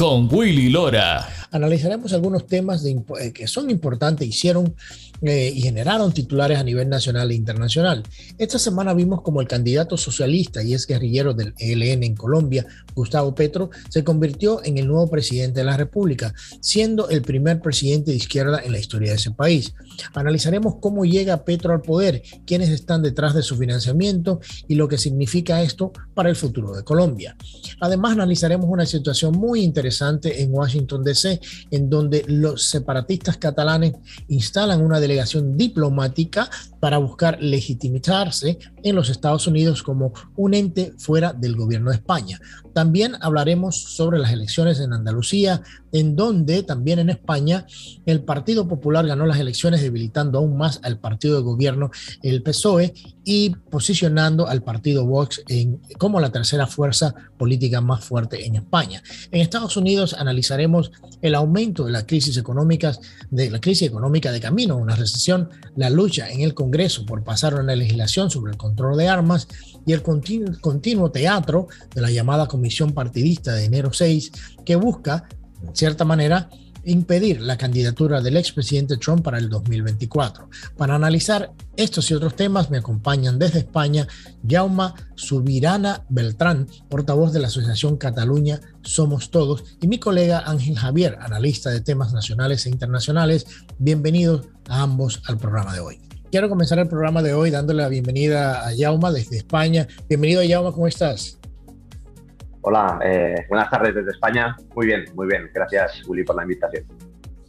con Willy Lora. Analizaremos algunos temas de, eh, que son importantes, hicieron eh, y generaron titulares a nivel nacional e internacional. Esta semana vimos como el candidato socialista y es guerrillero del ELN en Colombia, Gustavo Petro, se convirtió en el nuevo presidente de la República, siendo el primer presidente de izquierda en la historia de ese país. Analizaremos cómo llega Petro al poder, quiénes están detrás de su financiamiento y lo que significa esto para el futuro de Colombia. Además, analizaremos una situación muy interesante en Washington, D.C., en donde los separatistas catalanes instalan una delegación diplomática para buscar legitimizarse en los Estados Unidos como un ente fuera del gobierno de España. También hablaremos sobre las elecciones en Andalucía, en donde también en España el Partido Popular ganó las elecciones debilitando aún más al partido de gobierno, el PSOE, y posicionando al partido Vox como la tercera fuerza política más fuerte en España. En Estados Unidos analizaremos el aumento de la crisis económica, de la crisis económica de camino una recesión, la lucha en el Congreso por pasar una legislación sobre el control de armas y el continuo, teatro de la llamada Comisión Partidista de enero 6 que busca, en cierta manera, impedir la candidatura del expresidente Trump para el 2024. Para analizar estos y otros temas me acompañan desde España Jauma Subirana Beltrán, portavoz de la Asociación Cataluña Somos Todos, y mi colega Ángel Javier, analista de temas nacionales e internacionales. Bienvenidos a ambos al programa de hoy. Quiero comenzar el programa de hoy dándole la bienvenida a Jauma desde España. Bienvenido Jauma, ¿cómo estás? Hola, eh, buenas tardes desde España. Muy bien, muy bien. Gracias, Uli, por la invitación.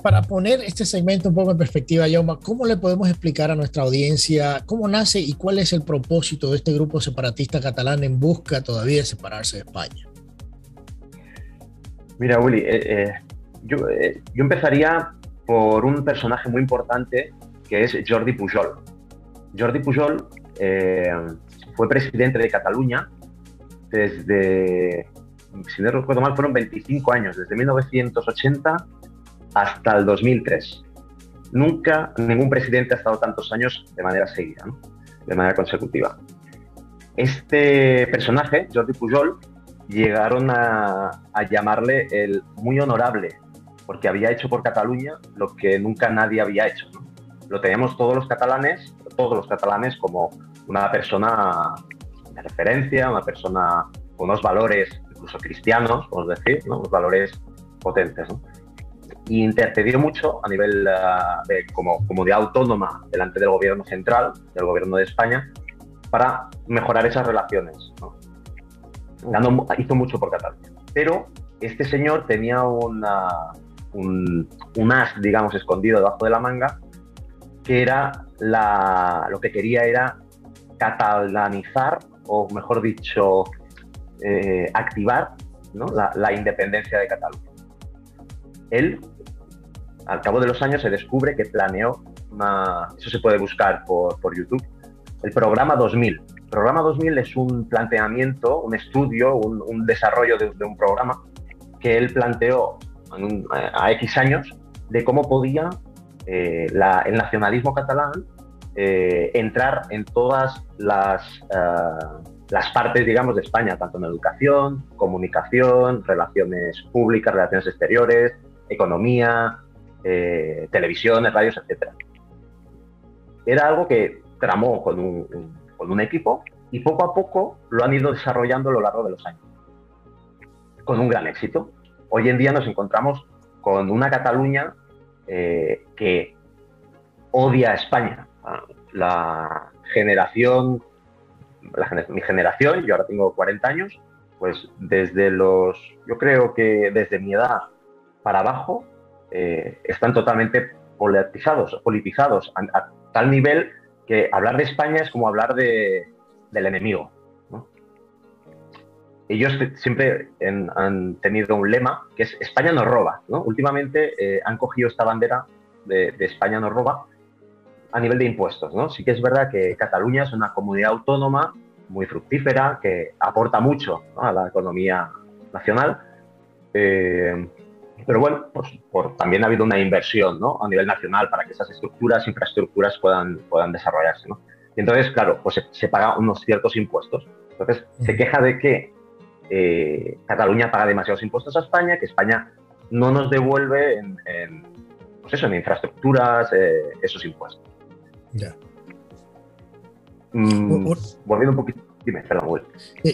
Para poner este segmento un poco en perspectiva, Yauma, ¿cómo le podemos explicar a nuestra audiencia cómo nace y cuál es el propósito de este grupo separatista catalán en busca todavía de separarse de España? Mira, Uli, eh, eh, yo, yo empezaría por un personaje muy importante que es Jordi Pujol. Jordi Pujol fue presidente de Cataluña desde, si no recuerdo mal, fueron 25 años, desde 1980 hasta el 2003. Nunca ningún presidente ha estado tantos años de manera seguida, de manera consecutiva. Este personaje, Jordi Pujol, llegaron a, llamarle el muy honorable, porque había hecho por Cataluña lo que nunca nadie había hecho. Lo tenemos todos los catalanes, todos los catalanes como una persona de referencia, una persona con unos valores incluso cristianos, podemos decir, unos valores potentes. Y intercedió mucho a nivel ah, de, como, de autónoma delante del gobierno central, del gobierno de España, para mejorar esas relaciones. hizo mucho por Cataluña. Pero este señor tenía una, un, un, as, digamos, escondido debajo de la manga, que era lo que quería era catalanizar o mejor dicho, eh, activar la, independencia de Cataluña. Él, al cabo de los años, se descubre que planeó, eso se puede buscar por, YouTube, el programa 2000. El programa 2000 es un planteamiento, un estudio, un, desarrollo de, un programa que él planteó a X años de cómo podía eh, el nacionalismo catalán eh, entrar en todas las, eh, las partes, digamos, de España, tanto en educación, comunicación, relaciones públicas, relaciones exteriores, economía, eh, televisiones, radios, etc. Era algo que tramó con un, con un equipo y poco a poco lo han ido desarrollando a lo largo de los años, con un gran éxito. Hoy en día nos encontramos con una Cataluña que odia a España, la generación, mi generación, yo ahora tengo 40 años, pues desde los, yo creo que desde mi edad para abajo, eh, están totalmente politizados, politizados a, tal nivel que hablar de España es como hablar de, del enemigo. Ellos siempre han tenido un lema que es España nos roba. Últimamente eh, han cogido esta bandera de, España nos roba a nivel de impuestos. ¿no? Sí que es verdad que Cataluña es una comunidad autónoma muy fructífera, que aporta mucho a la economía nacional. Eh, pero bueno, pues también ha habido una inversión a nivel nacional para que esas estructuras, infraestructuras puedan, puedan desarrollarse. Y entonces, claro, pues se, se pagan unos ciertos impuestos. Entonces, se queja de que eh, Cataluña paga demasiados impuestos a España, que España no nos devuelve en, pues eso, en infraestructuras eh, esos impuestos. Ya. Mm, volviendo un poquito, dime, perdón,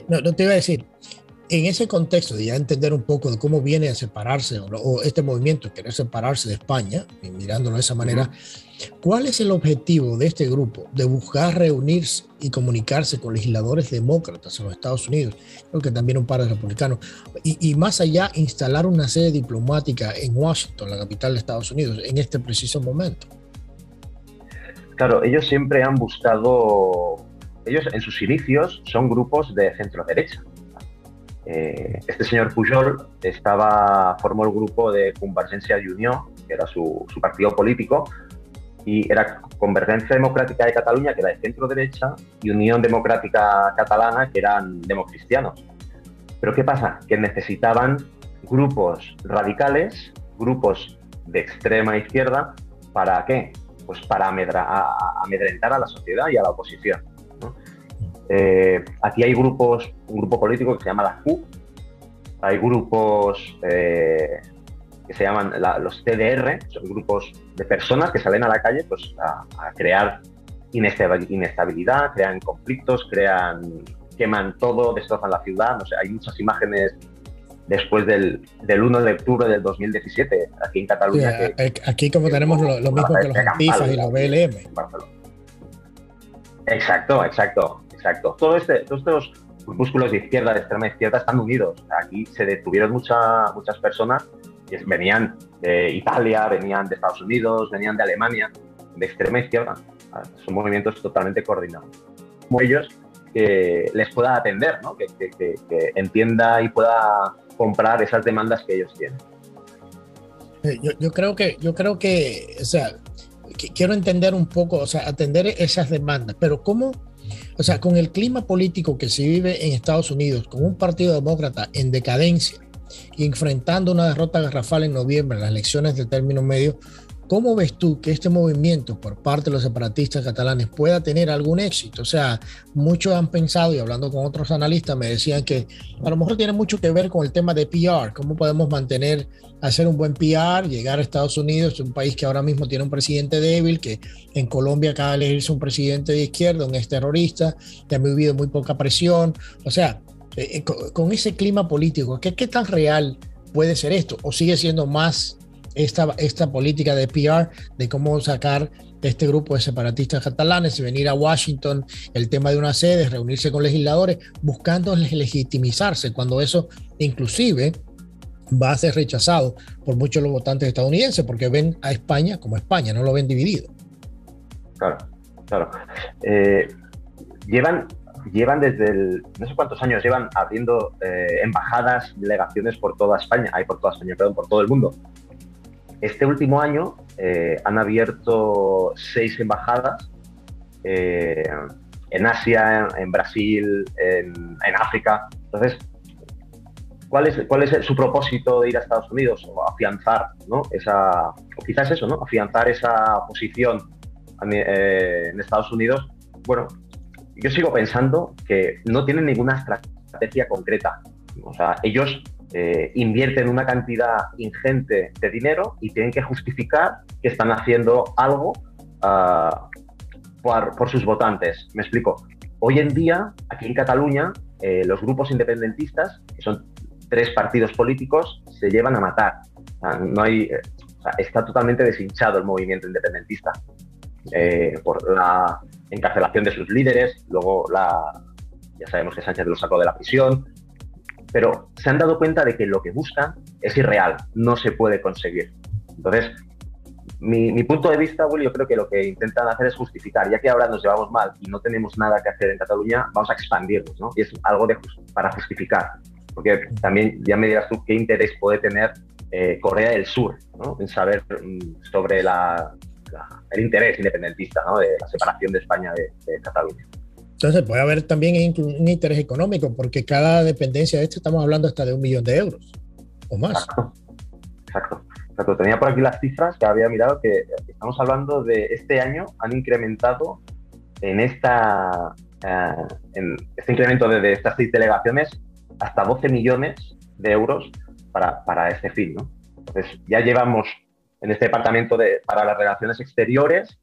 no, no te iba a decir, en ese contexto de ya entender un poco de cómo viene a separarse o, este movimiento, querer separarse de España, y mirándolo de esa manera, ¿cuál es el objetivo de este grupo de buscar reunirse y comunicarse con legisladores demócratas en los Estados Unidos? Creo que también un par de republicanos, y, más allá instalar una sede diplomática en Washington, la capital de Estados Unidos, en este preciso momento. Claro, ellos siempre han buscado, ellos en sus inicios son grupos de centro derecha eh, este señor Pujol estaba, formó el grupo de Convergencia Unión, que era su, partido político, y era Convergencia Democrática de Cataluña, que era de centro derecha, y Unión Democrática Catalana, que eran democristianos. Pero ¿qué pasa? Que necesitaban grupos radicales, grupos de extrema izquierda, ¿para qué? Pues para amedrentar a la sociedad y a la oposición. Eh, aquí hay grupos, un grupo político que se llama la Q, hay grupos eh, que se llaman los TDR, son grupos de personas que salen a la calle pues, a, crear inestabilidad, crean conflictos, crean, queman todo, destrozan la ciudad. No sé, hay muchas imágenes después del, 1 de octubre del 2017 aquí en Cataluña. aquí como tenemos lo, mismo que los antifas y los BLM. Exacto, exacto. Exacto. Todo este, todos estos grupúsculos de izquierda, de extrema izquierda, están unidos. Aquí se detuvieron muchas muchas personas que venían de Italia, venían de Estados Unidos, venían de Alemania, de extrema izquierda. Ah, son movimientos totalmente coordinados. Como ellos que les pueda atender, ¿no? que, entienda y pueda comprar esas demandas que ellos tienen. Eh, yo, creo que, yo creo que, o sea, quiero entender un poco, o sea, atender esas demandas, pero ¿cómo, o sea, con el clima político que se vive en Estados Unidos, con un partido demócrata en decadencia y enfrentando una derrota garrafal en noviembre en las elecciones de término medio, ¿Cómo ves tú que este movimiento por parte de los separatistas catalanes pueda tener algún éxito? O sea, muchos han pensado, y hablando con otros analistas, me decían que a lo mejor tiene mucho que ver con el tema de PR, cómo podemos mantener, hacer un buen PR, llegar a Estados Unidos, un país que ahora mismo tiene un presidente débil, que en Colombia acaba de elegirse un presidente de izquierda, un ex terrorista, que ha vivido muy poca presión. O sea, eh, con, ese clima político, ¿qué, ¿qué tan real puede ser esto? ¿O sigue siendo más esta, esta política de PR de cómo sacar este grupo de separatistas catalanes y venir a Washington, el tema de una sede, reunirse con legisladores, buscando legitimizarse, cuando eso inclusive va a ser rechazado por muchos de los votantes estadounidenses, porque ven a España como España, no lo ven dividido. Claro, claro. Eh, llevan, llevan desde el, no sé cuántos años llevan abriendo eh, embajadas, delegaciones por toda España, hay por toda España, perdón, por todo el mundo. Este último año eh, han abierto seis embajadas eh, en Asia, en, Brasil, en, África. Entonces, ¿cuál es, ¿cuál es su propósito de ir a Estados Unidos? O afianzar, ¿no? Esa, o quizás eso, ¿no? Afianzar esa posición eh, en Estados Unidos. Bueno, yo sigo pensando que no tienen ninguna estrategia concreta. O sea, ellos eh, invierten una cantidad ingente de dinero y tienen que justificar que están haciendo algo ah, por, sus votantes. Me explico. Hoy en día, aquí en Cataluña, eh, los grupos independentistas, que son tres partidos políticos, se llevan a matar. no hay, eh, está totalmente deshinchado el movimiento independentista por la encarcelación de sus líderes, luego la, ya sabemos que Sánchez lo sacó de la prisión, pero se han dado cuenta de que lo que buscan es irreal, no se puede conseguir. Entonces, mi, punto de vista, Willy, yo creo que lo que intentan hacer es justificar, ya que ahora nos llevamos mal y no tenemos nada que hacer en Cataluña, vamos a expandirnos, ¿no? Y es algo de, para justificar, porque también ya me dirás tú qué interés puede tener eh, Corea del Sur, ¿no? En saber mm, sobre la, el interés independentista, ¿no? De la separación de España de, Cataluña. Entonces puede haber también un interés económico, porque cada dependencia de esto estamos hablando hasta de un millón de euros o más. Exacto. Exacto tenía por aquí las cifras que había mirado que estamos hablando de este año han incrementado en esta eh, en este incremento de, estas seis delegaciones hasta 12 millones de euros para, para este fin. ¿no? Entonces ya llevamos en este departamento de, para las relaciones exteriores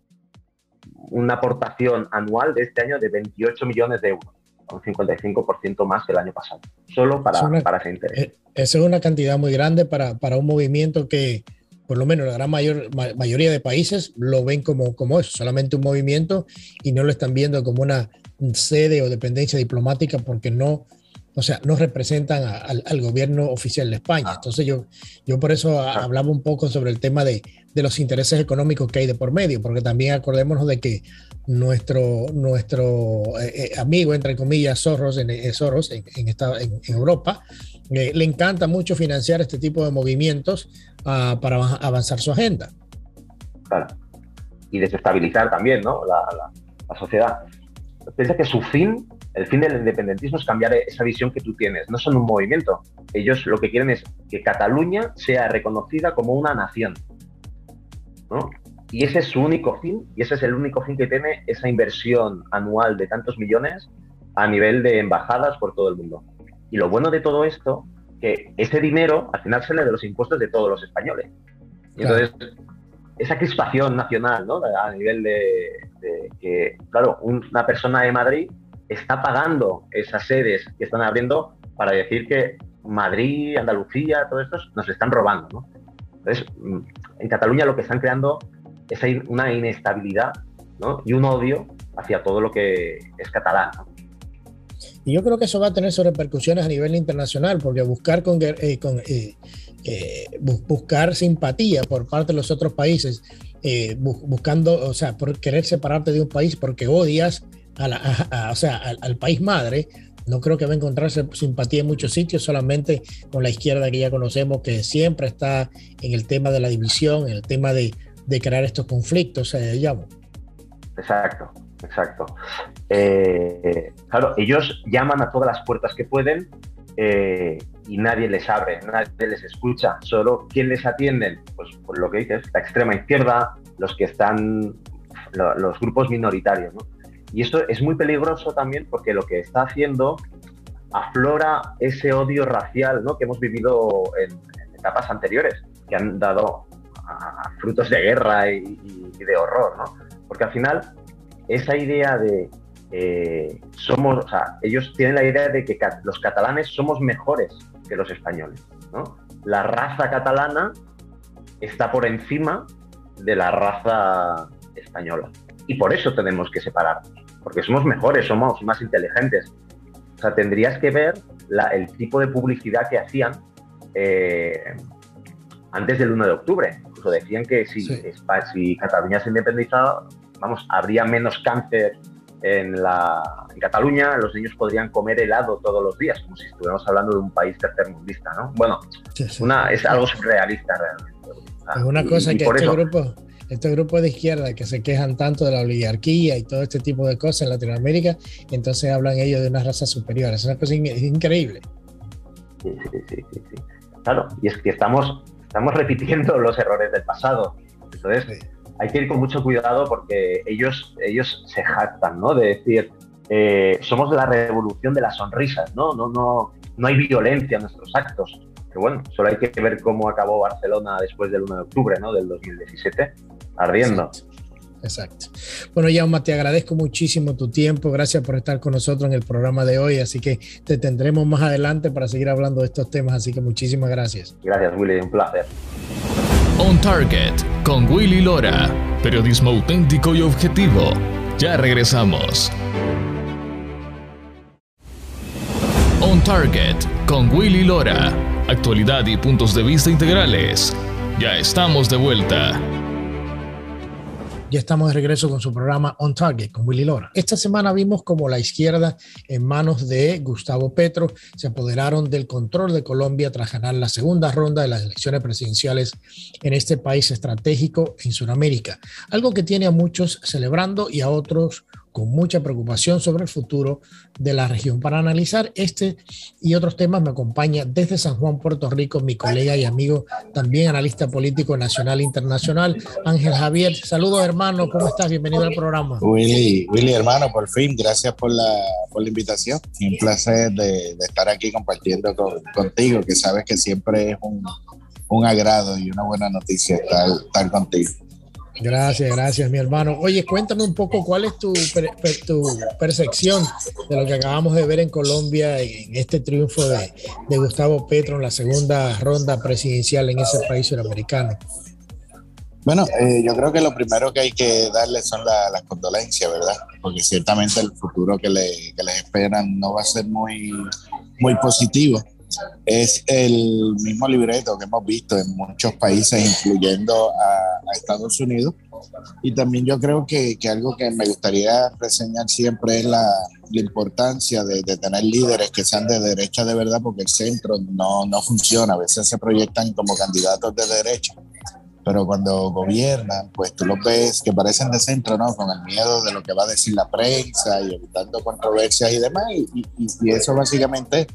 una aportación anual de este año de 28 millones de euros un 55% más que el año pasado, solo para, para ese interés. Eh, esa es una cantidad muy grande para, para, un movimiento que, por lo menos la gran mayor, mayoría de países lo ven como, como eso, solamente un movimiento y no lo están viendo como una sede o dependencia diplomática porque no, o sea, no representan al, gobierno oficial de España. Ah. Entonces yo, yo por eso ah. hablaba un poco sobre el tema de, de, los intereses económicos que hay de por medio, porque también acordémonos de que nuestro, nuestro eh, eh, amigo, entre comillas, Soros en, eh, Soros, en, en, en Europa, le encanta mucho financiar este tipo de movimientos ah, para avanzar su agenda. Claro. Y desestabilizar también ¿no? la, la, sociedad. Piensa que su fin, el fin del independentismo es cambiar esa visión que tú tienes. No son un movimiento. Ellos lo que quieren es que Cataluña sea reconocida como una nación. ¿no? Y ese es su único fin, y ese es el único fin que tiene esa inversión anual de tantos millones a nivel de embajadas por todo el mundo. Y lo bueno de todo esto, que ese dinero al final sale de los impuestos de todos los españoles. Y entonces, esa crispación nacional, ¿no? A nivel de, que, claro, una persona de Madrid está pagando esas sedes que están abriendo para decir que Madrid, Andalucía, todo esto nos están robando, ¿no? Entonces, mm, en Cataluña lo que están creando es una inestabilidad y un odio hacia todo lo que es catalán. Y yo creo que eso va a tener sus repercusiones a nivel internacional, porque buscar, con, eh, eh, eh, buscar simpatía por parte de los otros países, buscando, o sea, por querer separarte de un país porque odias a o sea, al, al, país madre, no creo que va a encontrarse simpatía en muchos sitios, solamente con la izquierda que ya conocemos, que siempre está en el tema de la división, en el tema de, de crear estos conflictos, eh, llamo. Exacto, exacto. Eh, claro, ellos llaman a todas las puertas que pueden eh, y nadie les abre, nadie les escucha. Solo ¿quién les atienden? Pues por lo que dices, la extrema izquierda, los que están, los grupos minoritarios. ¿no? Y eso es muy peligroso también porque lo que está haciendo aflora ese odio racial ¿no? que hemos vivido en etapas anteriores, que han dado frutos de guerra y, de horror, ¿no? Porque al final, esa idea de eh, somos, o sea, ellos tienen la idea de que los catalanes somos mejores que los españoles, ¿no? La raza catalana está por encima de la raza española. Y por eso tenemos que separarnos, porque somos mejores, somos más inteligentes. O sea, tendrías que ver el tipo de publicidad que hacían eh, antes del 1 de octubre decían que si, si Cataluña se independizaba, vamos, habría menos cáncer en, la, en Cataluña, los niños podrían comer helado todos los días, como si estuviéramos hablando de un país tercermundista, ¿no? Bueno, Una, es algo surrealista realmente. Es una cosa que este grupo, este grupo de izquierda que se quejan tanto de la oligarquía y todo este tipo de cosas en Latinoamérica, entonces hablan ellos de una raza superior. Es una cosa increíble. Sí, sí, sí, sí, Claro, y es que estamos estamos repitiendo los errores del pasado. Entonces, hay que ir con mucho cuidado porque ellos, ellos se jactan, ¿no? De decir, eh, somos la revolución de las sonrisas, ¿no? No, no, no hay violencia en nuestros actos. Pero bueno, solo hay que ver cómo acabó Barcelona después del 1 de octubre, ¿no? Del 2017, ardiendo. Exacto. Bueno, Jaume, te agradezco muchísimo tu tiempo. Gracias por estar con nosotros en el programa de hoy. Así que te tendremos más adelante para seguir hablando de estos temas. Así que muchísimas gracias. Gracias, Willy. Un placer. On Target con Willy Lora. Periodismo auténtico y objetivo. Ya regresamos. On Target con Willy Lora. Actualidad y puntos de vista integrales. Ya estamos de vuelta. Ya estamos de regreso con su programa On Target con Willy Lora. Esta semana vimos como la izquierda en manos de Gustavo Petro se apoderaron del control de Colombia tras ganar la segunda ronda de las elecciones presidenciales en este país estratégico en Sudamérica. Algo que tiene a muchos celebrando y a otros con mucha preocupación sobre el futuro de la región. Para analizar este y otros temas me acompaña desde San Juan, Puerto Rico, mi colega y amigo, también analista político nacional e internacional, Ángel Javier. Saludos hermano, ¿cómo estás? Bienvenido al programa. Willy, Willy hermano, por fin, gracias por la, por la invitación. Un placer de, estar aquí compartiendo contigo, que sabes que siempre es un, un agrado y una buena noticia estar, estar contigo. Gracias, gracias, mi hermano. Oye, cuéntame un poco cuál es tu, tu percepción de lo que acabamos de ver en Colombia en este triunfo de, de Gustavo Petro en la segunda ronda presidencial en ese país suramericano. Bueno, eh, yo creo que lo primero que hay que darle son las condolencias, ¿verdad? Porque ciertamente el futuro que, le, que les esperan no va a ser muy, muy positivo es el mismo libreto que hemos visto en muchos países, incluyendo a, Estados Unidos. Y también yo creo que, que, algo que me gustaría reseñar siempre es la, la importancia de, de, tener líderes que sean de derecha de verdad, porque el centro no, no funciona. A veces se proyectan como candidatos de derecha pero cuando gobiernan, pues tú los ves que parecen de centro, ¿no? Con el miedo de lo que va a decir la prensa y evitando controversias y demás. Y, y, y eso básicamente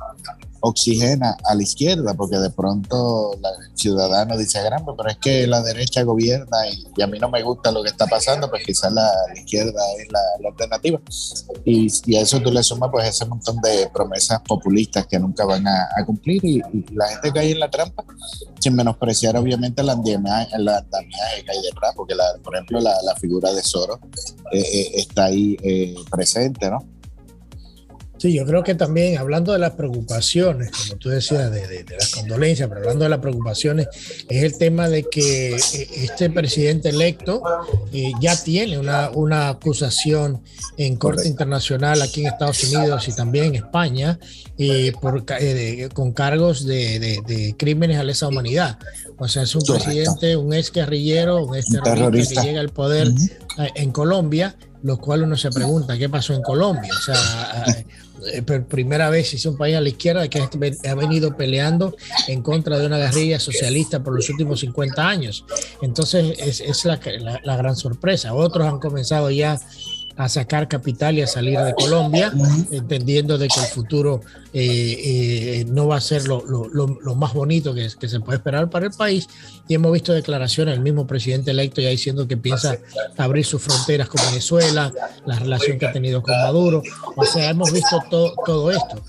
oxigena a la izquierda, porque de pronto el ciudadano dice, grande, pero es que la derecha gobierna y, a mí no me gusta lo que está pasando, pues quizás la, izquierda es la, alternativa. Y, y, a eso tú le sumas pues ese montón de promesas populistas que nunca van a, cumplir y, la gente cae en la trampa, sin menospreciar obviamente el andamiaje, que hay detrás, porque la, por ejemplo la, figura de Soros eh, eh, está ahí eh, presente, ¿no? Sí, yo creo que también hablando de las preocupaciones, como tú decías, de, las condolencias, pero hablando de las preocupaciones, es el tema de que eh, este presidente electo eh, ya tiene una, una acusación en Corte Internacional aquí en Estados Unidos y también en España eh, por, con cargos de, crímenes a lesa humanidad. O sea, es un presidente, un ex guerrillero, un ex terrorista, que llega al poder en Colombia, lo cual uno se pregunta, ¿qué pasó en Colombia? O sea, eh, primera vez es un país a la izquierda que ha venido peleando en contra de una guerrilla socialista por los últimos 50 años. Entonces es, la, la, gran sorpresa. Otros han comenzado ya a sacar capital y a salir de Colombia, entendiendo de que el futuro eh, eh, no va a ser lo, más bonito que, que, se puede esperar para el país. Y hemos visto declaraciones del mismo presidente electo ya diciendo que piensa abrir sus fronteras con Venezuela, la relación que ha tenido con Maduro. O sea, hemos visto todo esto.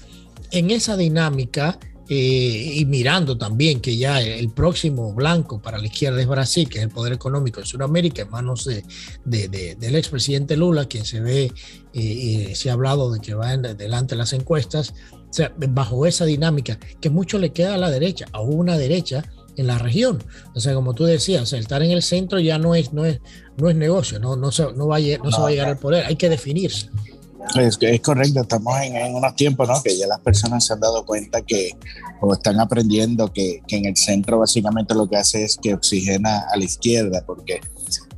En esa dinámica, eh, y mirando también que ya el próximo blanco para la izquierda es Brasil, que es el poder económico de Sudamérica, en manos de, del expresidente Lula, quien se ve, eh, se ha hablado de que va en, delante las encuestas, o sea, bajo esa dinámica, que mucho le queda a la derecha, a una derecha en la región. O sea, como tú decías, el estar en el centro ya no es, no es, no es negocio, no, no, se, no, va a, no se va a llegar al poder, hay que definirse. Es, es correcto, estamos en, unos tiempos ¿no? que ya las personas se han dado cuenta que, o están aprendiendo que, que, en el centro básicamente lo que hace es que oxigena a la izquierda, porque,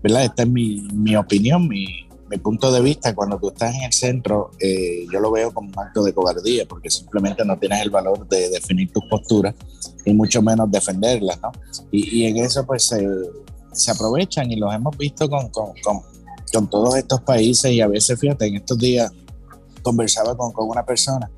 ¿verdad? Esta es mi, mi opinión, mi, mi, punto de vista. Cuando tú estás en el centro, eh, yo lo veo como un acto de cobardía, porque simplemente no tienes el valor de definir tus posturas y mucho menos defenderlas, ¿no? Y, y en eso, pues se, se aprovechan y los hemos visto con con todos estos países y a veces, fíjate, en estos días conversaba con, con una persona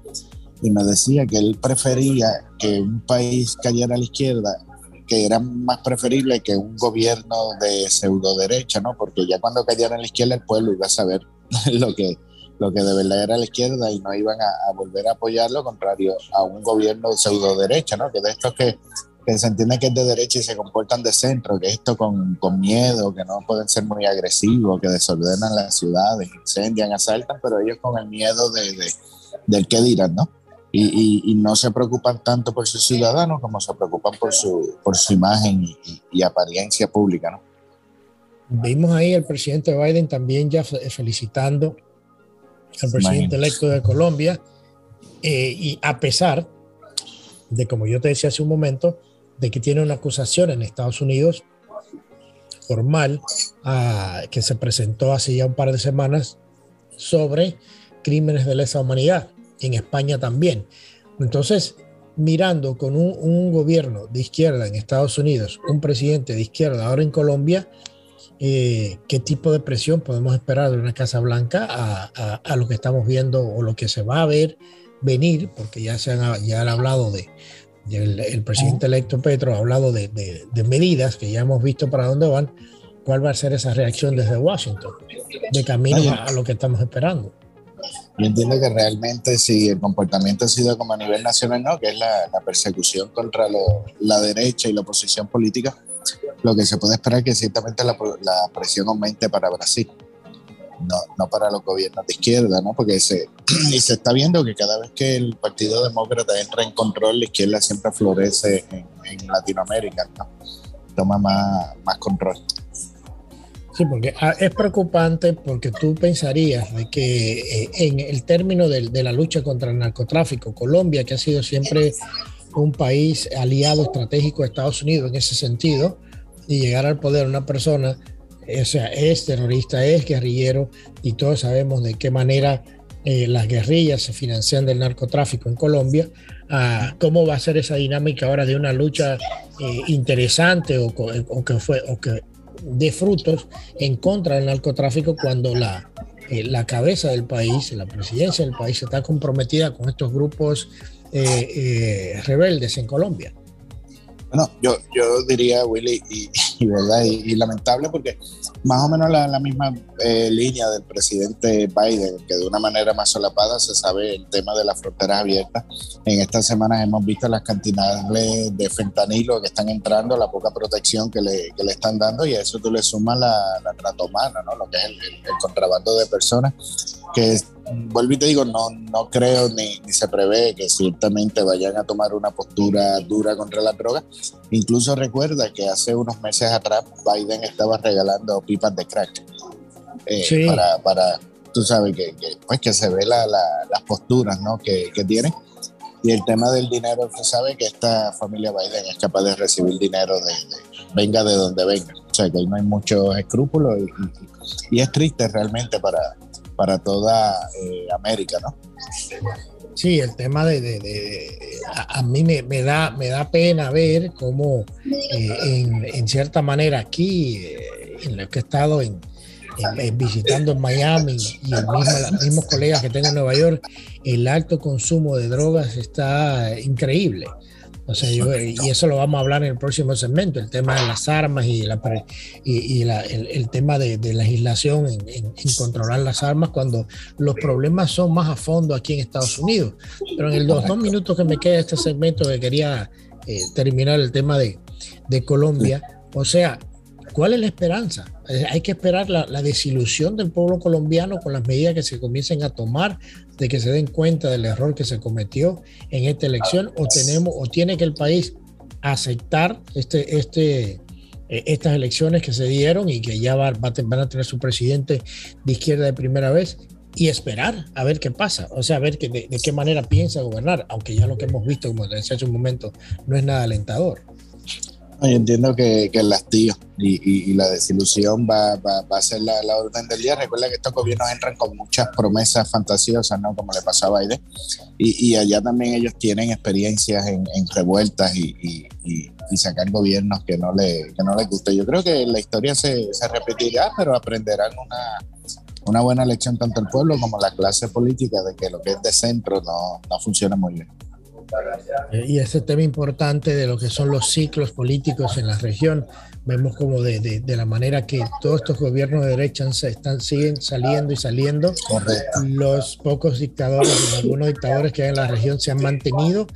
y me decía que él prefería que un país cayera a la izquierda, que era más preferible que un gobierno de pseudo derecha, ¿no? Porque ya cuando cayera a la izquierda el pueblo iba a saber lo que, lo que de verdad era la izquierda y no iban a, a volver a apoyar lo contrario a un gobierno de pseudo derecha, ¿no? Que de estos que que se entiende que es de derecha y se comportan de centro, que esto con, con, miedo, que no pueden ser muy agresivos, que desordenan las ciudades, incendian, asaltan, pero ellos con el miedo de, de del qué dirán, ¿no? Y, y, no se preocupan tanto por sus ciudadanos como se preocupan por su, por su imagen y, y apariencia pública, ¿no? Vimos ahí al presidente Biden también ya felicitando al presidente electo de Colombia, eh, y a pesar de, como yo te decía hace un momento, de que tiene una acusación en Estados Unidos formal ah, que se presentó hace ya un par de semanas sobre crímenes de lesa humanidad, en España también. Entonces, mirando con un, gobierno de izquierda en Estados Unidos, un presidente de izquierda ahora en Colombia, eh, qué tipo de presión podemos esperar de una Casa Blanca a, lo que estamos viendo o lo que se va a ver venir, porque ya se han, ya han hablado de, el, presidente electo Petro ha hablado de, medidas que ya hemos visto para dónde van, cuál va a ser esa reacción desde Washington, de camino a, lo que estamos esperando. Yo entiendo que realmente si el comportamiento ha sido como a nivel nacional, ¿no? que es la, persecución contra la derecha y la oposición política, lo que se puede esperar es que ciertamente la, la presión aumente para Brasil no, no para los gobiernos de izquierda, ¿no? Porque se, y se está viendo que cada vez que el Partido Demócrata entra en control, la izquierda siempre florece en, Latinoamérica, ¿no? Toma más, más control. Sí, porque ah, es preocupante porque tú pensarías que eh, en el término de, la lucha contra el narcotráfico, Colombia, que ha sido siempre un país aliado estratégico de Estados Unidos en ese sentido, y llegar al poder una persona o sea, es terrorista, es guerrillero y todos sabemos de qué manera eh, las guerrillas se financian del narcotráfico en Colombia. ¿Cómo va a ser esa dinámica ahora de una lucha eh, interesante o, que fue o que de frutos en contra del narcotráfico cuando la, eh, la cabeza del país, la presidencia del país está comprometida con estos grupos rebeldes en Colombia? Bueno, yo, yo diría, Willy, y, verdad, y, lamentable porque más o menos la, misma eh, línea del presidente Biden, que de una manera más solapada se sabe el tema de las fronteras abiertas. En estas semanas hemos visto las cantidades de fentanilo que están entrando, la poca protección que le, que le están dando, y a eso tú le sumas la, la trata humana, ¿no? lo que es el, el contrabando de personas, que vuelvo y te digo, no, no creo ni, ni, se prevé que ciertamente vayan a tomar una postura dura contra la droga. Incluso recuerda que hace unos meses atrás Biden estaba regalando pipas de crack eh, para, para, tú sabes, que, que, pues que se ve la, las posturas ¿no? que, que tiene. Y el tema del dinero, se sabe que esta familia Biden es capaz de recibir dinero de, venga de donde venga. O sea, que ahí no hay muchos escrúpulos y, y es triste realmente para, para toda eh, América, ¿no? Sí, el tema de, a, mí me, da, me da pena ver cómo eh, en, cierta manera aquí, eh, en lo que he estado en, visitando en Miami y el mismo, los mismos colegas que tengo en Nueva York, el alto consumo de drogas está increíble. O sea, y eso lo vamos a hablar en el próximo segmento, el tema de las armas y, la, y, el, tema de, legislación en, controlar las armas cuando los problemas son más a fondo aquí en Estados Unidos. Pero en el dos, dos minutos que me queda este segmento que quería eh, terminar el tema de, de Colombia, o sea, ¿Cuál es la esperanza? Eh, hay que esperar la, desilusión del pueblo colombiano con las medidas que se comiencen a tomar, de que se den cuenta del error que se cometió en esta elección, o tenemos, o tiene que el país aceptar este, este, eh, estas elecciones que se dieron y que ya van a tener su presidente de izquierda de primera vez y esperar a ver qué pasa, o sea, a ver de, qué manera piensa gobernar, aunque ya lo que hemos visto, como decía hace un momento, no es nada alentador. Yo entiendo que, el hastío y, la desilusión va, a ser la, orden del día. Recuerda que estos gobiernos entran con muchas promesas fantasiosas, ¿no? Como le pasó a Biden. Y, allá también ellos tienen experiencias en, revueltas y, sacar gobiernos que no, le, que no les guste. Yo creo que la historia se, repetirá, pero aprenderán una, una buena lección tanto el pueblo como la clase política de que lo que es de centro no, no funciona muy bien. Eh, y ese tema importante de lo que son los ciclos políticos en la región, vemos como de, de, la manera que todos estos gobiernos de derecha están, siguen saliendo y saliendo. Los pocos dictadores, algunos dictadores que hay en la región se han mantenido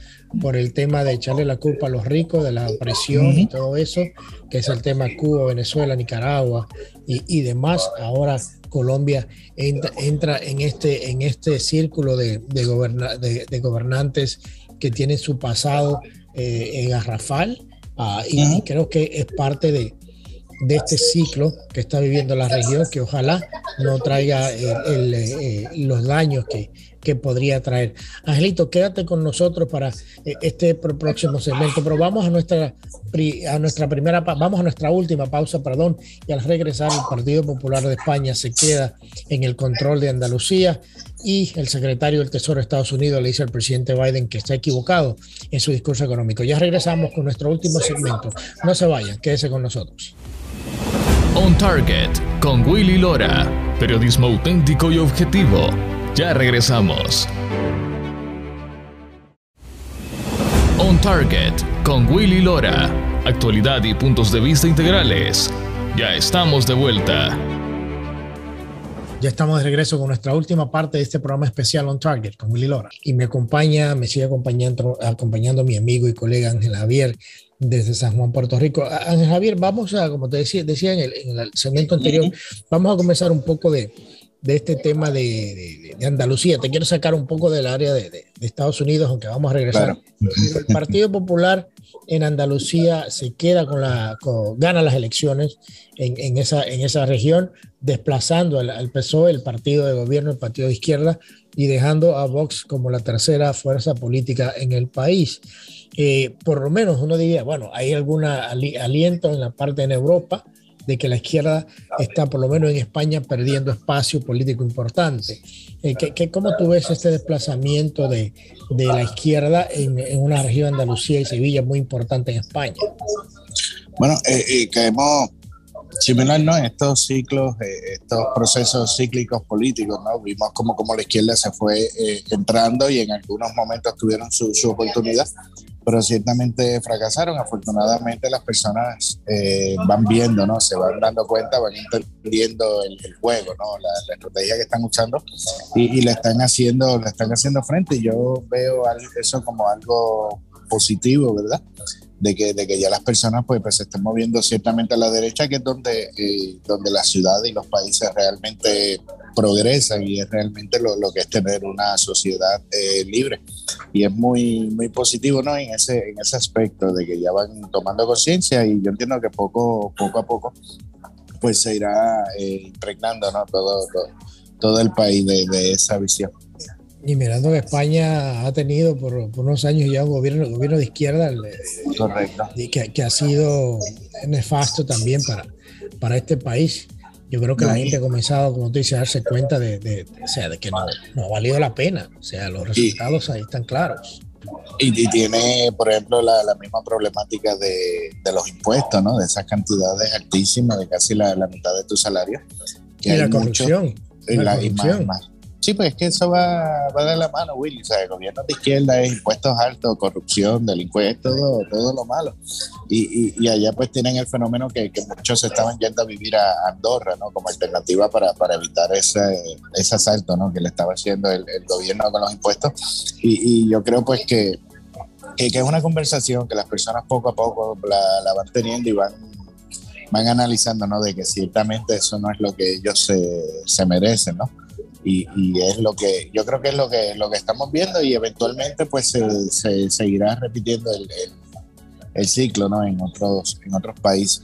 por el tema de echarle la culpa a los ricos, de la opresión y todo eso, que es el tema Cuba, Venezuela, Nicaragua y, y demás. Ahora Colombia entra, entra, en, este, en este círculo de, de, de gobernantes que tiene su pasado eh, en Arrafal ah, y, creo que es parte de, de este ciclo que está viviendo la región, que ojalá no traiga eh, los daños que, que podría traer. Angelito, quédate con nosotros para eh, este próximo segmento, pero vamos a nuestra, a nuestra primera, vamos a nuestra última pausa, perdón, y al regresar el Partido Popular de España se queda en el control de Andalucía y el secretario del Tesoro de Estados Unidos le dice al presidente Biden que está equivocado en su discurso económico. Ya regresamos con nuestro último segmento. No se vayan, quédese con nosotros. On Target con Willy Lora, periodismo auténtico y objetivo ya regresamos. On Target con Willy Lora. Actualidad y puntos de vista integrales. Ya estamos de vuelta. Ya estamos de regreso con nuestra última parte de este programa especial On Target con Willy Lora. Y me acompaña, me sigue acompañando, acompañando mi amigo y colega Ángel Javier desde San Juan, Puerto Rico. Ángel Javier, vamos a, como te decía, decía en, el, en el segmento anterior, vamos a comenzar un poco de, de este tema de, Andalucía. Te quiero sacar un poco del área de, Estados Unidos, aunque vamos a regresar. el Partido Popular en Andalucía se queda con la, gana las elecciones en, esa, en esa región, desplazando al, PSOE, el partido de gobierno, el partido de izquierda, y dejando a Vox como la tercera fuerza política en el país. Eh, por lo menos uno diría, bueno, hay algún aliento en la parte en Europa, de que la izquierda está, por lo menos en España, perdiendo espacio político importante. Eh, ¿qué, cómo tú ves este desplazamiento de, de la izquierda en, en, una región Andalucía y Sevilla muy importante en España? Bueno, eh, eh caemos similar ¿no? en estos ciclos, eh, estos procesos cíclicos políticos, ¿no? vimos como, como la izquierda se fue entrando y en algunos momentos tuvieron su, su oportunidad, pero ciertamente fracasaron. Afortunadamente las personas eh, van viendo, ¿no? Se van dando cuenta, van entendiendo el, juego, ¿no? La, estrategia que están usando y, y, le están haciendo, le están haciendo frente. Yo veo eso como algo positivo, ¿verdad? de que, de que ya las personas pues, pues se estén moviendo ciertamente a la derecha, que es donde, eh, donde la ciudad y los países realmente progresan y es realmente lo, lo que es tener una sociedad eh, libre. Y es muy, muy positivo ¿no? en, ese, en ese aspecto de que ya van tomando conciencia y yo entiendo que poco, poco a poco pues se irá eh, impregnando ¿no? todo, todo, todo, el país de, de esa visión. Y mirando que España ha tenido por, unos años ya un gobierno, gobierno de izquierda Y que, que, ha sido nefasto también para, para este país. Yo creo que la gente ha comenzado, como tú dices, a darse cuenta de, de, sea, de que no, no, ha valido la pena. O sea, los resultados ahí están claros. Y, tiene, por ejemplo, la, la misma problemática de, de, los impuestos, ¿no? De esas cantidades altísimas, de casi la, la mitad de tu salario. Que y la corrupción. la, corrupción. más, Sí, pues es que eso va, va de la mano, Willy. O sea, el gobierno de izquierda es impuestos altos, corrupción, delincuencia, todo, todo lo malo. Y, y, allá pues tienen el fenómeno que, que, muchos estaban yendo a vivir a Andorra, ¿no? Como alternativa para, evitar ese, asalto, ¿no? Que le estaba haciendo el, gobierno con los impuestos. Y, y yo creo pues que, es una conversación que las personas poco a poco la, van teniendo y van analizando, ¿no? De que ciertamente eso no es lo que ellos se, se merecen, ¿no? Y, es lo que yo creo que es lo que lo que estamos viendo y eventualmente pues se, seguirá repitiendo el, el, ciclo ¿no? en otros en otros países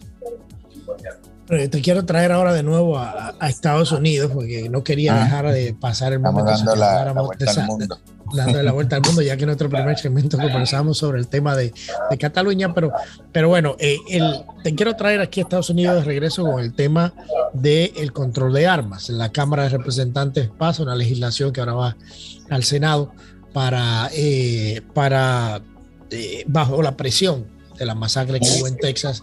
te quiero traer ahora de nuevo a, Estados Unidos porque no quería dejar de pasar el momento dando la, vuelta al mundo. dándole la vuelta al mundo, ya que en nuestro primer segmento conversamos sobre el tema de, de Cataluña, pero, pero bueno, eh, el, te quiero traer aquí a Estados Unidos de regreso con el tema del control de armas. La Cámara de Representantes pasa una legislación que ahora va al Senado para, eh, para eh, bajo la presión de la masacre que hubo en Texas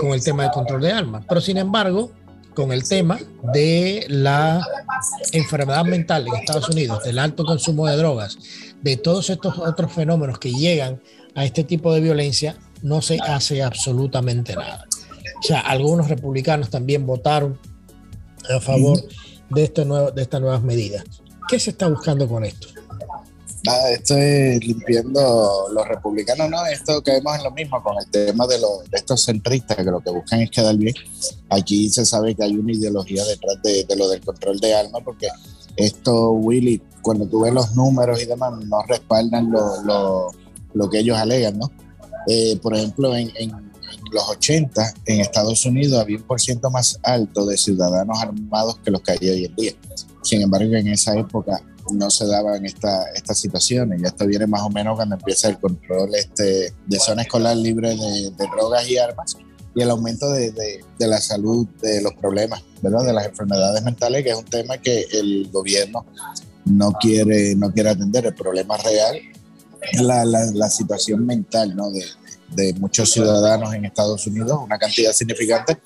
con el tema del control de armas. Pero sin embargo, con el tema de la enfermedad mental en Estados Unidos, del alto consumo de drogas, de todos estos otros fenómenos que llegan a este tipo de violencia, no se hace absolutamente nada. O sea, algunos republicanos también votaron a favor de, este nuevo, de estas nuevas medidas. ¿Qué se está buscando con esto? Nada, esto es limpiando los republicanos, no, esto caemos en lo mismo con el tema de, los, estos centristas que lo que buscan es quedar bien. Aquí se sabe que hay una ideología detrás de, lo del control de armas, porque esto, Willy, cuando tú ves los números y demás, no respaldan lo, que ellos alegan, ¿no? Eh, por ejemplo, en, en, los 80 en Estados Unidos había un por ciento más alto de ciudadanos armados que los que hay hoy en día. Sin embargo, en esa época no se daban esta, estas situaciones. Ya esto viene más o menos cuando empieza el control este, de zona escolar libre de, drogas y armas y el aumento de, de, la salud, de los problemas, ¿verdad? de las enfermedades mentales, que es un tema que el gobierno no quiere, no quiere atender. El problema real es la, la, situación mental ¿no? de, de muchos ciudadanos en Estados Unidos, una cantidad significante,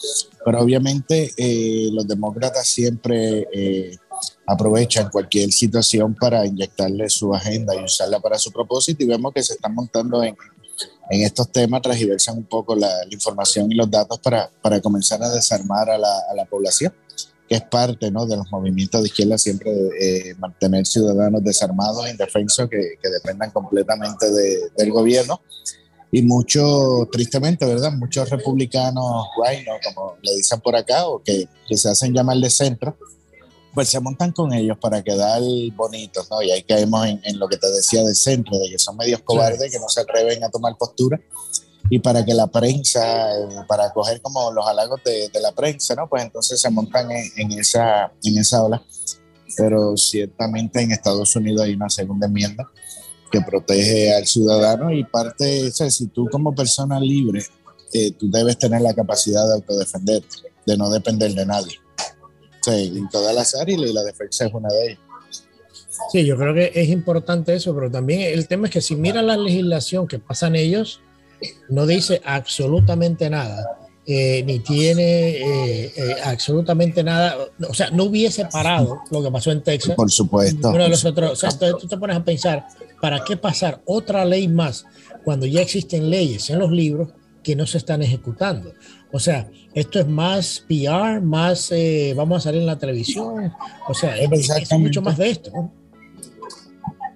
pero obviamente eh, los demócratas siempre eh, aprovechan cualquier situación para inyectarle su agenda y usarla para su propósito y vemos que se están montando en, en estos temas, transversan un poco la, información y los datos para, para comenzar a desarmar a la, a la, población, que es parte ¿no? de los movimientos de izquierda siempre de eh, mantener ciudadanos desarmados, indefensos, que, que dependan completamente de, del gobierno y muchos, tristemente, ¿verdad? Muchos republicanos, bueno, como le dicen por acá, o que, que, se hacen llamar de centro, pues se montan con ellos para quedar bonitos, ¿no? Y ahí caemos en, en lo que te decía de centro, de que son medios cobardes, que no se atreven a tomar postura. Y para que la prensa, eh, para coger como los halagos de, de, la prensa, ¿no? Pues entonces se montan en, en, esa, en esa ola. Pero ciertamente en Estados Unidos hay una segunda enmienda que protege al ciudadano y parte, o sea, si tú como persona libre, eh, tú debes tener la capacidad de autodefenderte, de no depender de nadie. Sea, en todas las áreas y la defensa es una de ellas. Sí, yo creo que es importante eso, pero también el tema es que si miran la legislación que pasan ellos, no dice absolutamente nada. Eh, ni tiene eh, eh, absolutamente nada, o sea, no hubiese parado lo que pasó en Texas. Por supuesto. Uno de los otros, o sea, entonces tú te pones a pensar, ¿para qué pasar otra ley más cuando ya existen leyes en los libros que no se están ejecutando? O sea, esto es más PR, más vamos a salir en la televisión, o sea, es, es mucho más de esto. ¿no?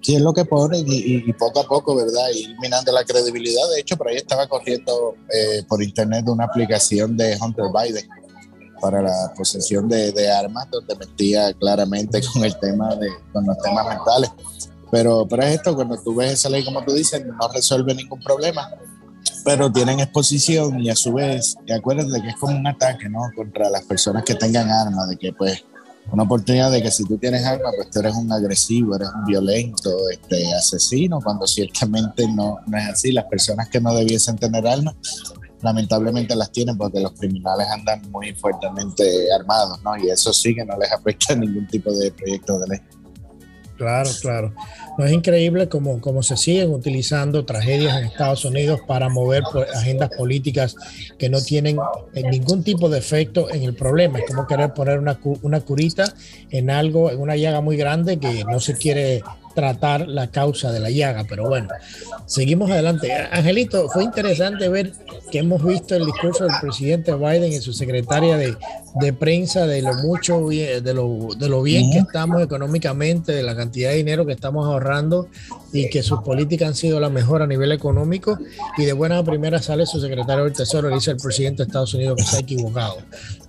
sí es lo que pone y, y, poco a poco, ¿verdad? Ir minando la credibilidad. De hecho, por ahí estaba corriendo eh, por internet una aplicación de Hunter Biden para la posesión de, de, armas, donde metía claramente con el tema de, con los temas mentales. Pero, pero es esto, cuando tú ves esa ley, como tú dices, no resuelve ningún problema, pero tienen exposición y a su vez, acuérdate que es como un ataque, ¿no? Contra las personas que tengan armas, de que pues una oportunidad de que si tú tienes arma, pues tú eres un agresivo, eres un violento, este, asesino, cuando ciertamente no, no es así. Las personas que no debiesen tener armas, lamentablemente las tienen porque los criminales andan muy fuertemente armados, ¿no? Y eso sí que no les afecta ningún tipo de proyecto de ley. Claro, claro. No es increíble cómo, cómo se siguen utilizando tragedias en Estados Unidos para mover agendas políticas que no tienen eh, ningún tipo de efecto en el problema. Es como querer poner una, una curita en algo, en una llaga muy grande que no se quiere tratar la causa de la llaga. Pero bueno, seguimos adelante. Angelito, fue interesante ver que hemos visto el discurso del presidente Biden y su secretaria de, de prensa de lo mucho, de lo, de lo bien que estamos económicamente, de la cantidad de dinero que estamos ahorrando y que sus políticas han sido la mejor a nivel económico. Y de buena primera sale su secretario del Tesoro, dice el presidente de Estados Unidos que se ha equivocado.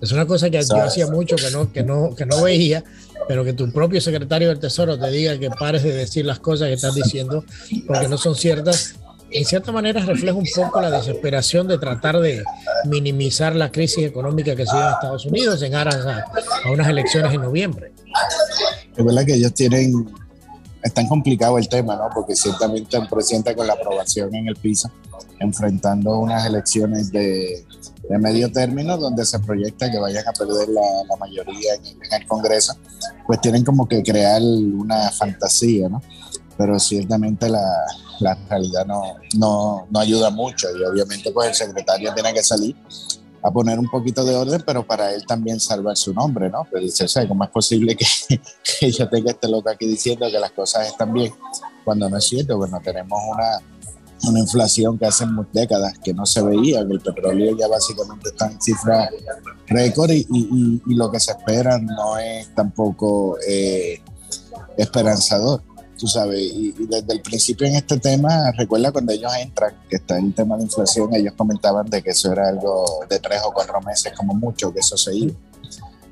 Es una cosa que yo hacía mucho que no, que no, que no veía pero que tu propio secretario del Tesoro te diga que pares de decir las cosas que estás diciendo porque no son ciertas, en cierta manera refleja un poco la desesperación de tratar de minimizar la crisis económica que se en Estados Unidos en aras a, unas elecciones en noviembre. Es verdad que ellos tienen, es tan complicado el tema, ¿no? Porque ciertamente el presidente con la aprobación en el piso, enfrentando unas elecciones de de medio término donde se proyecta que vayan a perder la, la mayoría en, en, el Congreso, pues tienen como que crear una fantasía, ¿no? Pero ciertamente la, la realidad no, no, no, ayuda mucho y obviamente pues el secretario tiene que salir a poner un poquito de orden, pero para él también salvar su nombre, ¿no? Pero dice, o sea, ¿cómo es posible que, que yo tenga este loco aquí diciendo que las cosas están bien cuando no es cierto? Bueno, tenemos una una inflación que hace décadas que no se veía, que el petróleo ya básicamente está en cifras récord y, y, y, lo que se espera no es tampoco eh, esperanzador, tú sabes. Y, y, desde el principio en este tema, recuerda cuando ellos entran, que está el tema de inflación, ellos comentaban de que eso era algo de tres o cuatro meses como mucho, que eso se iba.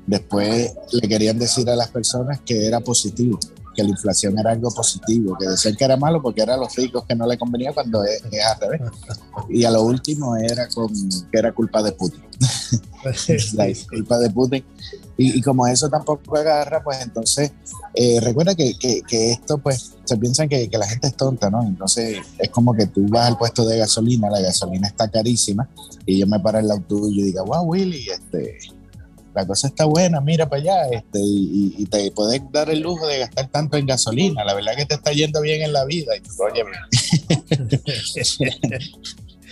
Después le querían decir a las personas que era positivo que la inflación era algo positivo, que decían que era malo porque era a los ricos que no le convenía cuando es, al revés. Y a lo último era con, que era culpa de Putin. la culpa de Putin. Y, como eso tampoco agarra, pues entonces eh, recuerda que, que, esto pues se piensa que, que, la gente es tonta, ¿no? Entonces es como que tú vas al puesto de gasolina, la gasolina está carísima y yo me paro el auto y yo digo, wow, Willy, este, la cosa está buena, mira para allá, este, y, te puedes dar el lujo de gastar tanto en gasolina, la verdad que te está yendo bien en la vida. Y oye,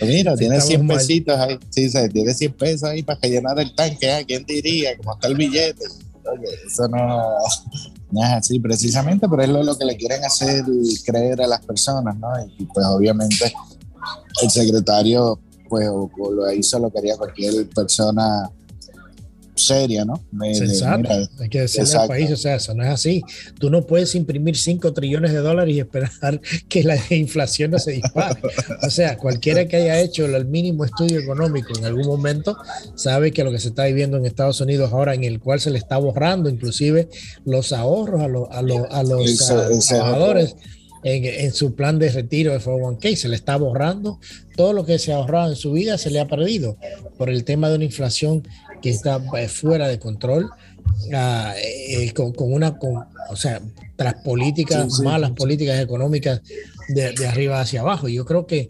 mira, tienes 100 pesitos ahí, sí, tienes 100 pesos ahí para llenar el tanque, ¿eh? ¿quién diría? ¿Cómo está el billete? Oye, eso no, es así precisamente, pero es lo, que le quieren hacer creer a las personas, ¿no? Y, pues obviamente el secretario pues lo hizo lo quería cualquier persona seria, ¿no? Sensata, hay que decirle al país, o sea, eso no es así. Tú no puedes imprimir 5 trillones de dólares y esperar que la inflación no se dispare. O sea, cualquiera que haya hecho el mínimo estudio económico en algún momento sabe que lo que se está viviendo en Estados Unidos ahora, en el cual se le está borrando inclusive los ahorros a, los, a, los trabajadores. En, en, su plan de retiro de 401k, se le está borrando todo lo que se ha ahorrado en su vida, se le ha perdido por el tema de una inflación que está eh, fuera de control, ah, eh, con, una, o sea, tras políticas, malas políticas económicas de, de, arriba hacia abajo. Yo creo que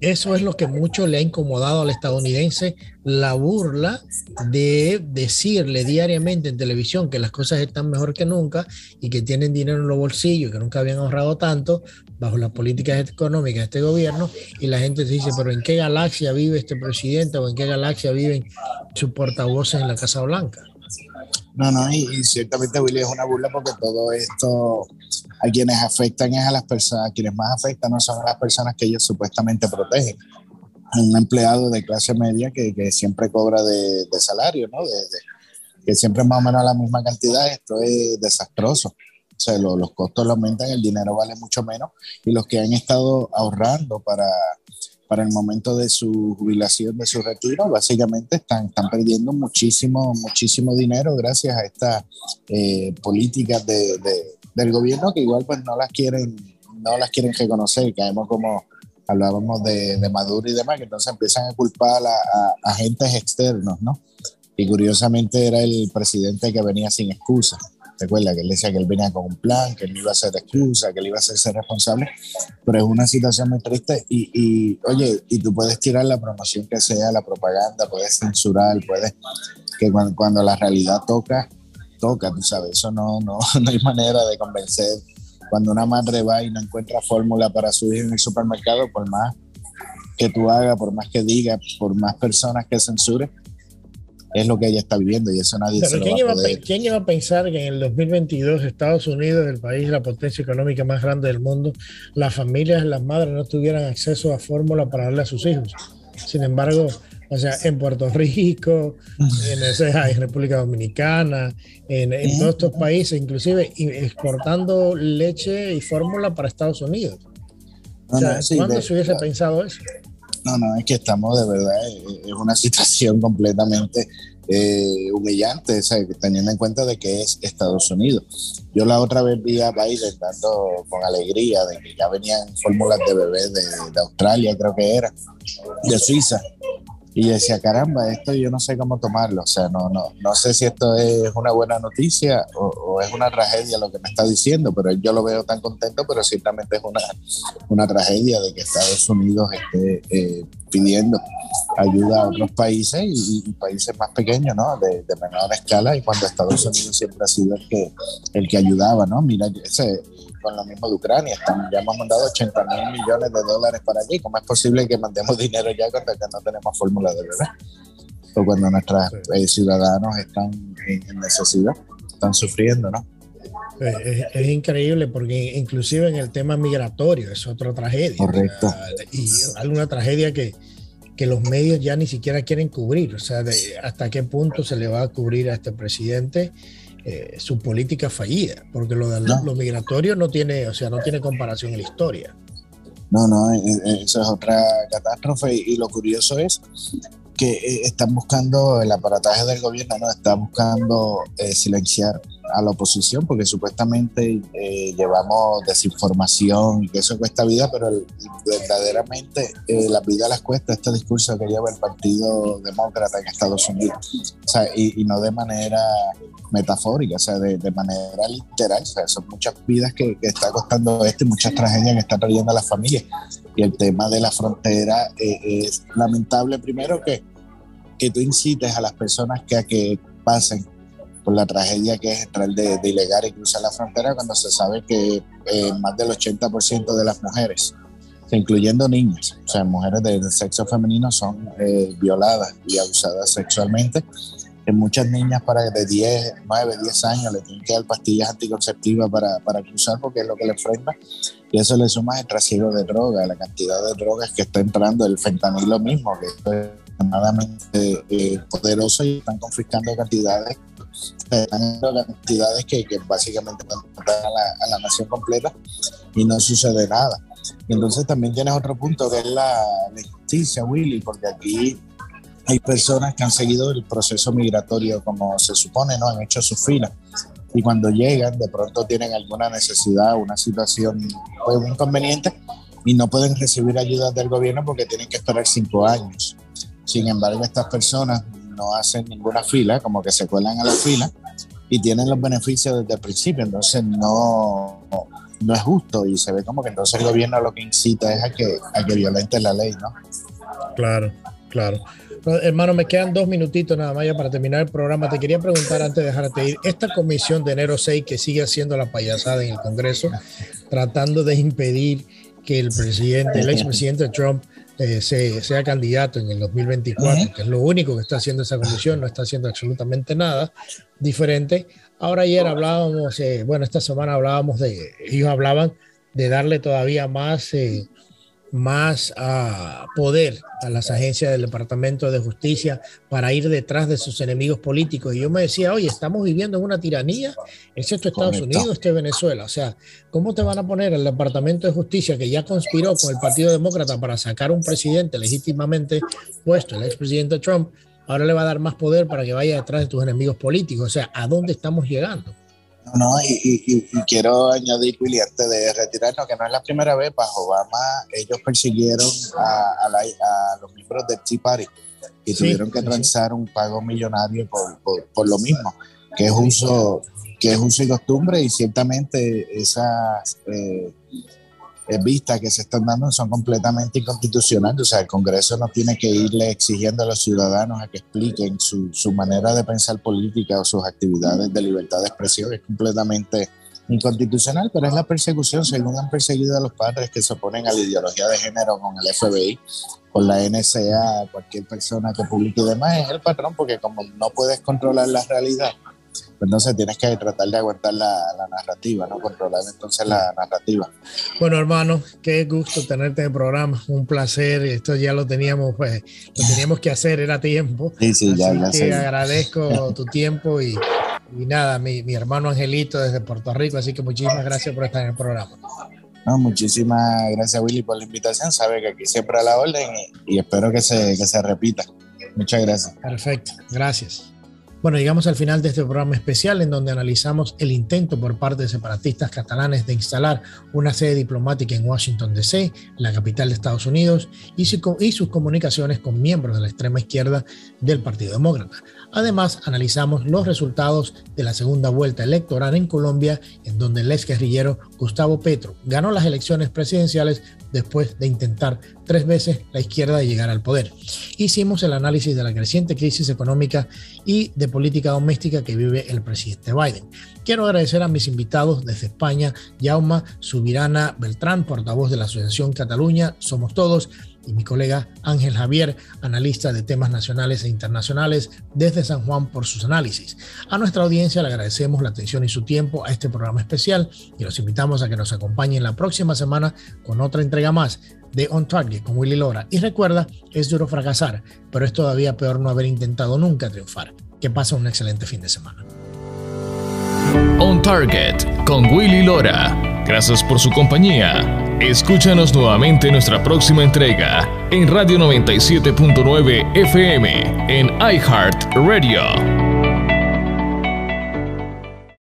eso es lo que mucho le ha incomodado al estadounidense, la burla de decirle diariamente en televisión que las cosas están mejor que nunca y que tienen dinero en los bolsillos, que nunca habían ahorrado tanto bajo las políticas económicas de este gobierno, y la gente se dice, pero ¿en qué galaxia vive este presidente o en qué galaxia viven sus portavoces en la Casa Blanca? No, no, y, ciertamente Willy es una burla porque todo esto a quienes afectan es a las personas, a quienes más afectan no son a las personas que ellos supuestamente protegen. Un empleado de clase media que, que siempre cobra de, de salario, ¿no? De, que siempre es más o menos la misma cantidad, esto es desastroso. O sea, los costos aumentan, el dinero vale mucho menos y los que han estado ahorrando para, para el momento de su jubilación, de su retiro, básicamente están, están perdiendo muchísimo, muchísimo dinero gracias a estas eh, políticas de, del gobierno que igual pues no las quieren, no las quieren reconocer, caemos como hablábamos de, de Maduro y demás, que entonces empiezan a culpar a, a agentes externos, ¿no? Y curiosamente era el presidente que venía sin excusa. Recuerda que él decía que él venía con un plan, que él iba a ser excusa, que él iba a ser responsable, pero es una situación muy triste y, y, oye, y tú puedes tirar la promoción que sea, la propaganda, puedes censurar, puedes, que cuando, cuando la realidad toca, toca, tú sabes, eso no, no, no hay manera de convencer. Cuando una madre va y no encuentra fórmula para su hijo en el supermercado, por más que tú hagas, por más que digas, por más personas que censure, es lo que ella está viviendo y eso nadie se lo ¿quién, va iba a poder. ¿Quién iba a pensar que en el 2022 Estados Unidos, el país, la potencia económica más grande del mundo, las familias, las madres no tuvieran acceso a fórmula para darle a sus hijos? Sin embargo, o sea, en Puerto Rico, en, en República Dominicana, en, en todos estos países, inclusive exportando leche y fórmula para Estados Unidos. O sea, ¿Cuándo se hubiese pensado eso? No, no, es que estamos de verdad, eh, es una situación completamente eh, humillante, teniendo en cuenta de que es Estados Unidos. Yo la otra vez vi a Biden dando con alegría de que ya venían fórmulas de bebé de, de Australia, creo que era, de Suiza, y decía, caramba, esto yo no sé cómo tomarlo, o sea, no, no, no sé si esto es una buena noticia o, es una tragedia lo que me está diciendo, pero yo lo veo tan contento, pero ciertamente es una, una tragedia de que Estados Unidos esté eh, pidiendo ayuda a otros países y, países más pequeños, ¿no? De, menor escala, y cuando Estados Unidos siempre ha sido el que, el que ayudaba, ¿no? Mira, ese, con lo mismo de Ucrania. ya hemos mandado 80 mil millones de dólares para allí. ¿Cómo es posible que mandemos dinero ya cuando no tenemos fórmula de bebé? O cuando nuestros eh, ciudadanos están en, necesidad, están sufriendo, ¿no? Eh, es, increíble porque inclusive en el tema migratorio es otra tragedia. Correcto. y alguna tragedia que, que los medios ya ni siquiera quieren cubrir. O sea, de hasta qué punto se le va a cubrir a este presidente eh, su política fallida, porque lo, de, lo migratorio no tiene, o sea, no tiene comparación en la historia. No, no, eh, eh, eso es otra catástrofe y, lo curioso es que eh, están buscando, el aparataje del gobierno no está buscando eh, silenciar a la oposición porque supuestamente eh, llevamos desinformación y que eso cuesta vida, pero verdaderamente la vida las cuesta este discurso que lleva el Partido Demócrata en Estados Unidos. O sea, y, no de manera metafórica, o sea, de, manera literal. O sea, son muchas vidas que, que, está costando esto y muchas tragedias que están trayendo a las familias. Y el tema de la frontera es lamentable primero que que tú incites a las personas que a que pasen por la tragedia que es entrar de, de ilegal y cruzar la frontera cuando se sabe que eh, más del 80% de las mujeres, incluyendo niñas, o sea, mujeres del sexo femenino son eh, violadas y abusadas sexualmente. En muchas niñas para de 10, 9, 10 años le tienen que dar pastillas anticonceptivas para, para cruzar porque es lo que le enfrenta. Y eso le suma el trasiego de droga, la cantidad de drogas que está entrando, el fentanilo mismo, que extremadamente eh, poderoso y están confiscando cantidades, están cantidades que, básicamente van a la, a la nación completa y no sucede nada. Y entonces también tienes otro punto que es la, la justicia, Willy, porque aquí hay personas que han seguido el proceso migratorio como se supone, ¿no? Han hecho su fila. Y cuando llegan, de pronto tienen alguna necesidad, una situación, pues, inconveniente, y no pueden recibir ayuda del gobierno porque tienen que esperar cinco años. Sin embargo, estas personas no hacen ninguna fila, como que se cuelan a la fila y tienen los beneficios desde el principio. Entonces, no, no es justo y se ve como que entonces el gobierno lo que incita es a que, a que violente la ley, ¿no? Claro, claro. Hermano, me quedan dos minutitos nada más ya para terminar el programa. Te quería preguntar antes de dejarte ir, esta comisión de enero 6 que sigue haciendo la payasada en el Congreso, tratando de impedir que el presidente, el expresidente Trump eh, sea candidato en el 2024, que es lo único que está haciendo esa comisión, no está haciendo absolutamente nada diferente. Ahora ayer hablábamos, eh, bueno, esta semana hablábamos de, ellos hablaban de darle todavía más eh, más uh, poder a las agencias del Departamento de Justicia para ir detrás de sus enemigos políticos. Y yo me decía, oye, estamos viviendo en una tiranía, ¿es esto Estados Unidos, este Venezuela? O sea, ¿cómo te van a poner el Departamento de Justicia que ya conspiró con el Partido Demócrata para sacar un presidente legítimamente puesto, el expresidente Trump? Ahora le va a dar más poder para que vaya detrás de tus enemigos políticos. O sea, ¿a dónde estamos llegando? No, y, quiero añadir, Willy, antes de retirarnos, que no es la primera vez, bajo Obama ellos persiguieron a, los miembros del Tea Party y tuvieron que transar un pago millonario por, lo mismo, que es uso que es uso y costumbre y ciertamente esas eh, vistas que se están dando son completamente inconstitucionales. O sea, el Congreso no tiene que irle exigiendo a los ciudadanos a que expliquen su, su manera de pensar política o sus actividades de libertad de expresión. Es completamente inconstitucional, pero es la persecución, según han perseguido a los padres que se oponen a la ideología de género con el FBI, con la NSA, cualquier persona que publique y demás, es el patrón, porque como no puedes controlar la realidad, entonces tienes que tratar de aguantar la, narrativa, ¿no? Controlar entonces la narrativa. Bueno, hermano, qué gusto tenerte en el programa, un placer, esto ya lo teníamos, pues, lo teníamos que hacer, era tiempo. Sí, sí, ya, ya que agradezco tu tiempo y, y nada, mi, mi, hermano Angelito desde Puerto Rico, así que muchísimas gracias por estar en el programa. No, muchísimas gracias Willy por la invitación, sabe que aquí siempre a la orden y, y espero que se, que se repita. Muchas gracias. Perfecto, gracias. Bueno, llegamos al final de este programa especial en donde analizamos el intento por parte de separatistas catalanes de instalar una sede diplomática en Washington, D.C., la capital de Estados Unidos, y, sus comunicaciones con miembros de la extrema izquierda del Partido Demócrata. Además, analizamos los resultados de la segunda vuelta electoral en Colombia, en donde el ex guerrillero Gustavo Petro ganó las elecciones presidenciales después de intentar tres veces la izquierda llegar al poder. Hicimos el análisis de la creciente crisis económica y de política doméstica que vive el presidente Biden. Quiero agradecer a mis invitados desde España, Jauma Subirana Beltrán, portavoz de la Asociación Cataluña, Somos Todos, y mi colega Ángel Javier, analista de temas nacionales e internacionales desde San Juan por sus análisis. A nuestra audiencia le agradecemos la atención y su tiempo a este programa especial y los invitamos a que nos acompañen la próxima semana con otra entrega más de On Target con Willy Lora. Y recuerda, es duro fracasar, pero es todavía peor no haber intentado nunca triunfar. Que pase un excelente fin de semana. On Target con Willy Lora. Gracias por su compañía Escúchanos nuevamente en nuestra próxima entrega en Radio 97.9 FM en iHeart Radio.